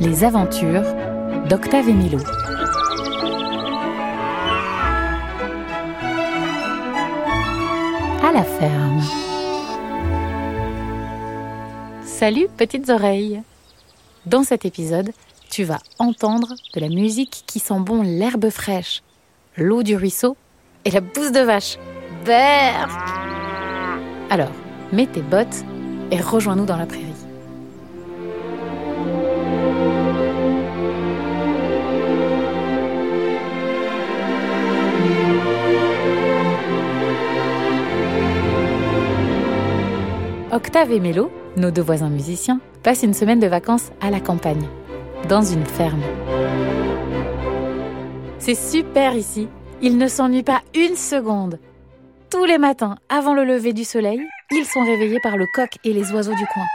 Les aventures d'Octave et Milo. À la ferme. Salut petites oreilles. Dans cet épisode, tu vas entendre de la musique qui sent bon l'herbe fraîche, l'eau du ruisseau et la bouse de vache. Berk Alors, mets tes bottes et rejoins-nous dans la prairie. Octave et Mélo, nos deux voisins musiciens, passent une semaine de vacances à la campagne, dans une ferme. C'est super ici, ils ne s'ennuient pas une seconde. Tous les matins, avant le lever du soleil, ils sont réveillés par le coq et les oiseaux du coin.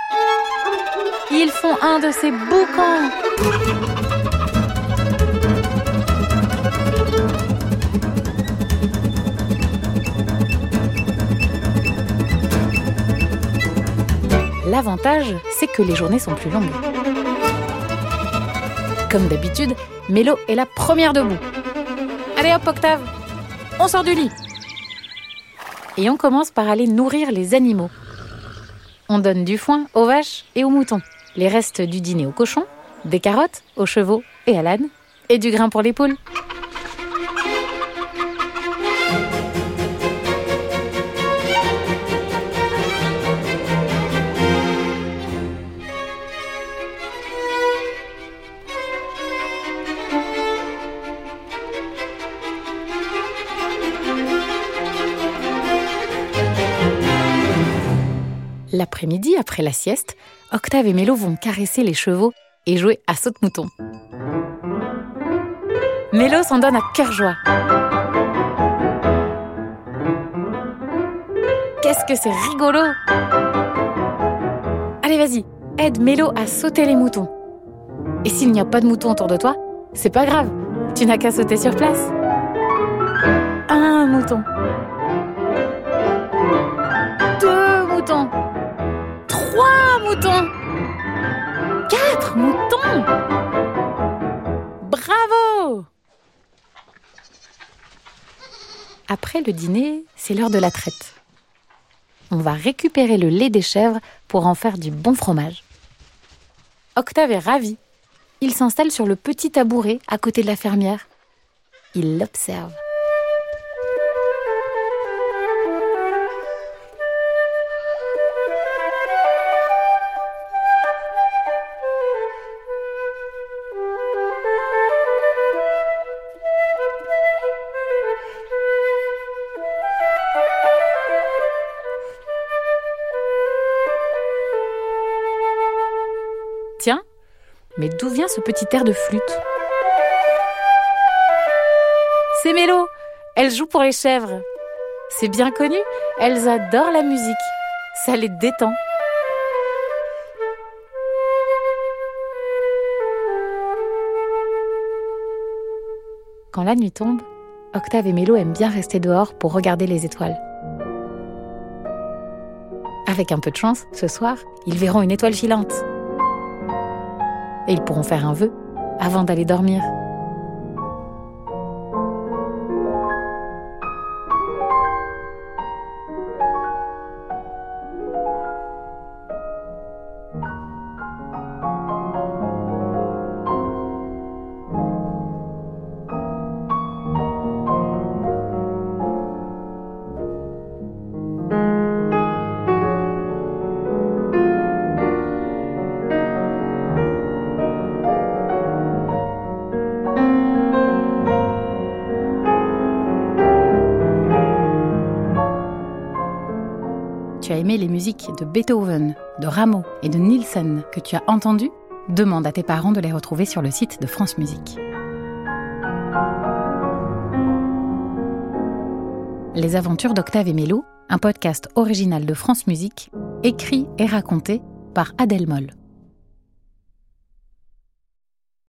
Ils font un de ces boucans. L'avantage, c'est que les journées sont plus longues. Comme d'habitude, Mélo est la première debout. Allez hop, Octave, on sort du lit. Et on commence par aller nourrir les animaux. On donne du foin aux vaches et aux moutons, les restes du dîner aux cochons, des carottes aux chevaux et à l'âne, et du grain pour les poules. L'après-midi, après la sieste, Octave et Mélo vont caresser les chevaux et jouer à saute-mouton. Mélo s'en donne à cœur joie. Qu'est-ce que c'est rigolo Allez, vas-y, aide Mélo à sauter les moutons. Et s'il n'y a pas de moutons autour de toi, c'est pas grave, tu n'as qu'à sauter sur place. Un mouton. Quatre moutons. Bravo Après le dîner, c'est l'heure de la traite. On va récupérer le lait des chèvres pour en faire du bon fromage. Octave est ravi. Il s'installe sur le petit tabouret à côté de la fermière. Il l'observe. Mais d'où vient ce petit air de flûte? C'est Mélo Elle joue pour les chèvres C'est bien connu, elles adorent la musique. Ça les détend. Quand la nuit tombe, Octave et Mélo aiment bien rester dehors pour regarder les étoiles. Avec un peu de chance, ce soir, ils verront une étoile filante et ils pourront faire un vœu avant d'aller dormir. Aimé les musiques de Beethoven, de Rameau et de Nielsen que tu as entendues, demande à tes parents de les retrouver sur le site de France Musique. Les aventures d'Octave et Mélo, un podcast original de France Musique, écrit et raconté par Adèle Moll.